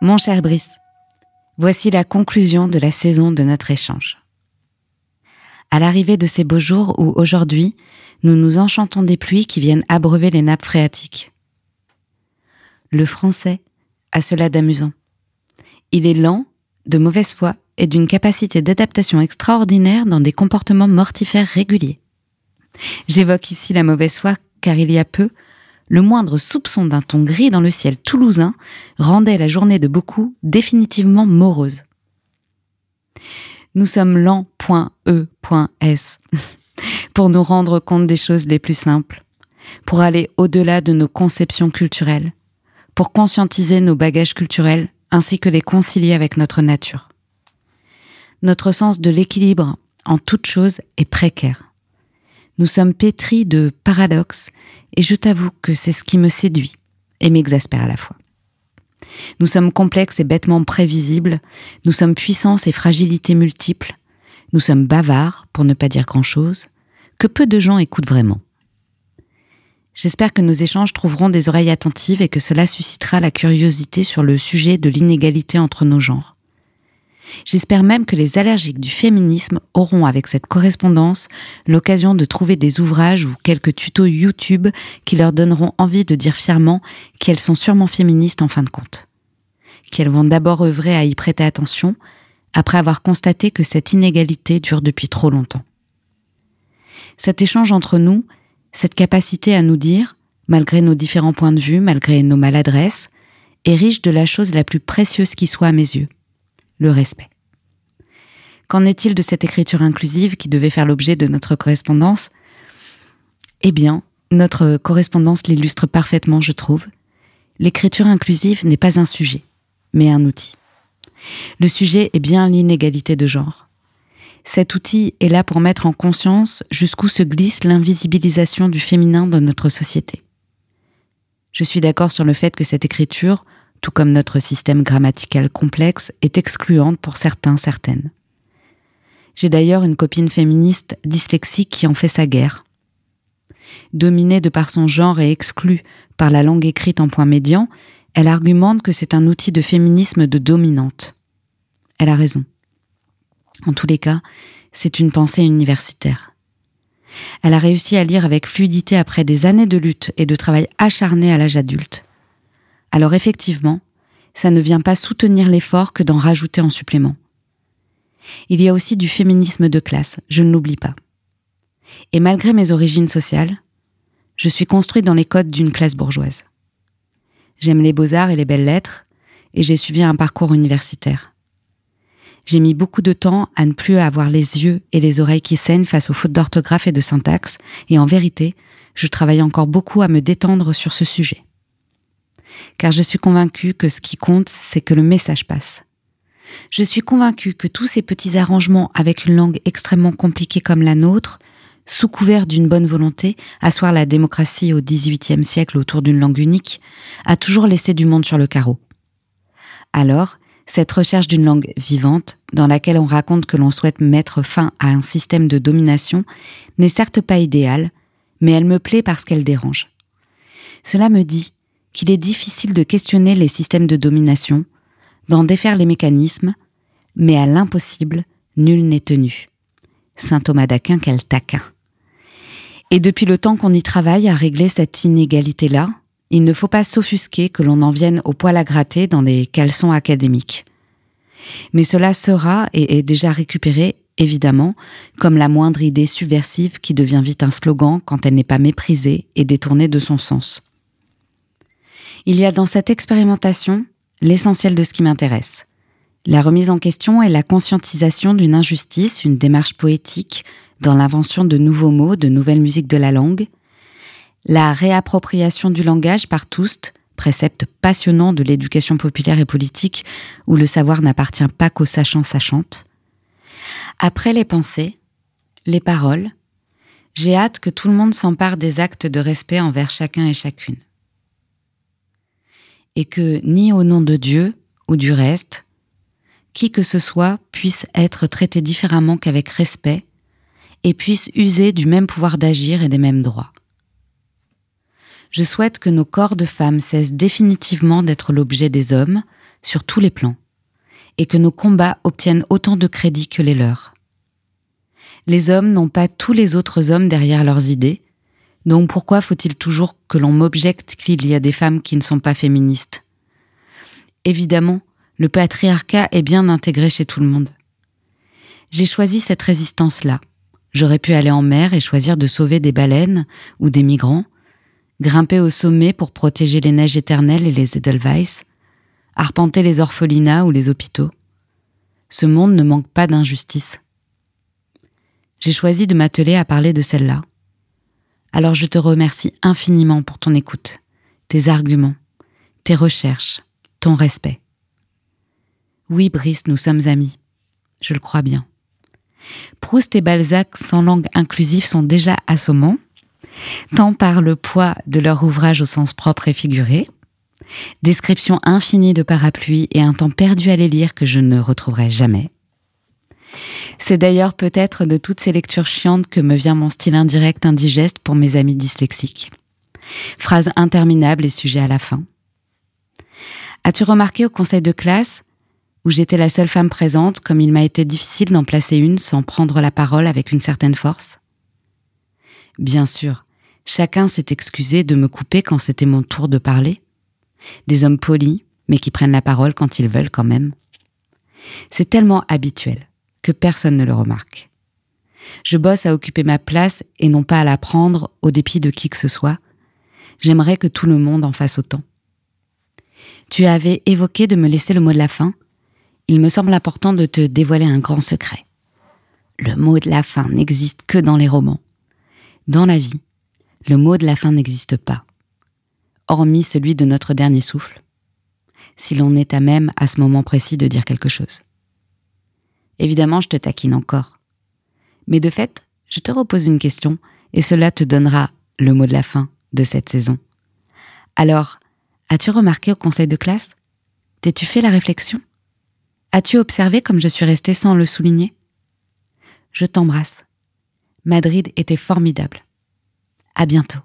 Mon cher Brice, voici la conclusion de la saison de notre échange. À l'arrivée de ces beaux jours où aujourd'hui, nous nous enchantons des pluies qui viennent abreuver les nappes phréatiques. Le français a cela d'amusant. Il est lent, de mauvaise foi et d'une capacité d'adaptation extraordinaire dans des comportements mortifères réguliers. J'évoque ici la mauvaise foi car il y a peu, le moindre soupçon d'un ton gris dans le ciel toulousain rendait la journée de beaucoup définitivement morose. Nous sommes lents.e.s pour nous rendre compte des choses les plus simples, pour aller au-delà de nos conceptions culturelles, pour conscientiser nos bagages culturels ainsi que les concilier avec notre nature. Notre sens de l'équilibre en toute chose est précaire. Nous sommes pétris de paradoxes et je t'avoue que c'est ce qui me séduit et m'exaspère à la fois. Nous sommes complexes et bêtement prévisibles, nous sommes puissance et fragilité multiples, nous sommes bavards, pour ne pas dire grand-chose, que peu de gens écoutent vraiment. J'espère que nos échanges trouveront des oreilles attentives et que cela suscitera la curiosité sur le sujet de l'inégalité entre nos genres. J'espère même que les allergiques du féminisme auront avec cette correspondance l'occasion de trouver des ouvrages ou quelques tutos YouTube qui leur donneront envie de dire fièrement qu'elles sont sûrement féministes en fin de compte. Qu'elles vont d'abord œuvrer à y prêter attention, après avoir constaté que cette inégalité dure depuis trop longtemps. Cet échange entre nous, cette capacité à nous dire, malgré nos différents points de vue, malgré nos maladresses, est riche de la chose la plus précieuse qui soit à mes yeux, le respect. Qu'en est-il de cette écriture inclusive qui devait faire l'objet de notre correspondance? Eh bien, notre correspondance l'illustre parfaitement, je trouve. L'écriture inclusive n'est pas un sujet, mais un outil. Le sujet est bien l'inégalité de genre. Cet outil est là pour mettre en conscience jusqu'où se glisse l'invisibilisation du féminin dans notre société. Je suis d'accord sur le fait que cette écriture, tout comme notre système grammatical complexe, est excluante pour certains, certaines. J'ai d'ailleurs une copine féministe dyslexique qui en fait sa guerre. Dominée de par son genre et exclue par la langue écrite en point médian, elle argumente que c'est un outil de féminisme de dominante. Elle a raison. En tous les cas, c'est une pensée universitaire. Elle a réussi à lire avec fluidité après des années de lutte et de travail acharné à l'âge adulte. Alors effectivement, ça ne vient pas soutenir l'effort que d'en rajouter en supplément. Il y a aussi du féminisme de classe, je ne l'oublie pas. Et malgré mes origines sociales, je suis construite dans les codes d'une classe bourgeoise. J'aime les beaux-arts et les belles lettres, et j'ai suivi un parcours universitaire. J'ai mis beaucoup de temps à ne plus avoir les yeux et les oreilles qui saignent face aux fautes d'orthographe et de syntaxe, et en vérité, je travaille encore beaucoup à me détendre sur ce sujet. Car je suis convaincue que ce qui compte, c'est que le message passe. Je suis convaincue que tous ces petits arrangements avec une langue extrêmement compliquée comme la nôtre, sous couvert d'une bonne volonté, asseoir la démocratie au XVIIIe siècle autour d'une langue unique, a toujours laissé du monde sur le carreau. Alors, cette recherche d'une langue vivante, dans laquelle on raconte que l'on souhaite mettre fin à un système de domination, n'est certes pas idéale, mais elle me plaît parce qu'elle dérange. Cela me dit qu'il est difficile de questionner les systèmes de domination, d'en défaire les mécanismes, mais à l'impossible, nul n'est tenu. Saint Thomas d'Aquin, quel taquin. Et depuis le temps qu'on y travaille à régler cette inégalité-là, il ne faut pas s'offusquer que l'on en vienne au poil à gratter dans les caleçons académiques. Mais cela sera et est déjà récupéré, évidemment, comme la moindre idée subversive qui devient vite un slogan quand elle n'est pas méprisée et détournée de son sens. Il y a dans cette expérimentation l'essentiel de ce qui m'intéresse. La remise en question et la conscientisation d'une injustice, une démarche poétique dans l'invention de nouveaux mots, de nouvelles musiques de la langue, la réappropriation du langage par tous, précepte passionnant de l'éducation populaire et politique où le savoir n'appartient pas qu'aux sachants sachantes. Après les pensées, les paroles, j'ai hâte que tout le monde s'empare des actes de respect envers chacun et chacune. Et que ni au nom de Dieu ou du reste, qui que ce soit puisse être traité différemment qu'avec respect et puisse user du même pouvoir d'agir et des mêmes droits je souhaite que nos corps de femmes cessent définitivement d'être l'objet des hommes, sur tous les plans, et que nos combats obtiennent autant de crédit que les leurs. Les hommes n'ont pas tous les autres hommes derrière leurs idées, donc pourquoi faut-il toujours que l'on m'objecte qu'il y a des femmes qui ne sont pas féministes? Évidemment, le patriarcat est bien intégré chez tout le monde. J'ai choisi cette résistance-là. J'aurais pu aller en mer et choisir de sauver des baleines ou des migrants, grimper au sommet pour protéger les neiges éternelles et les Edelweiss, arpenter les orphelinats ou les hôpitaux. Ce monde ne manque pas d'injustice. J'ai choisi de m'atteler à parler de celle-là. Alors je te remercie infiniment pour ton écoute, tes arguments, tes recherches, ton respect. Oui, Brice, nous sommes amis. Je le crois bien. Proust et Balzac sans langue inclusive sont déjà assommants, tant par le poids de leur ouvrage au sens propre et figuré, description infinie de parapluies et un temps perdu à les lire que je ne retrouverai jamais. C'est d'ailleurs peut-être de toutes ces lectures chiantes que me vient mon style indirect indigeste pour mes amis dyslexiques. Phrase interminable et sujet à la fin. As-tu remarqué au conseil de classe, où j'étais la seule femme présente, comme il m'a été difficile d'en placer une sans prendre la parole avec une certaine force? Bien sûr, chacun s'est excusé de me couper quand c'était mon tour de parler. Des hommes polis, mais qui prennent la parole quand ils veulent quand même. C'est tellement habituel que personne ne le remarque. Je bosse à occuper ma place et non pas à la prendre au dépit de qui que ce soit. J'aimerais que tout le monde en fasse autant. Tu avais évoqué de me laisser le mot de la fin. Il me semble important de te dévoiler un grand secret. Le mot de la fin n'existe que dans les romans. Dans la vie, le mot de la fin n'existe pas, hormis celui de notre dernier souffle, si l'on est à même à ce moment précis de dire quelque chose. Évidemment, je te taquine encore. Mais de fait, je te repose une question et cela te donnera le mot de la fin de cette saison. Alors, as-tu remarqué au conseil de classe? T'es-tu fait la réflexion? As-tu observé comme je suis restée sans le souligner? Je t'embrasse. Madrid était formidable. À bientôt.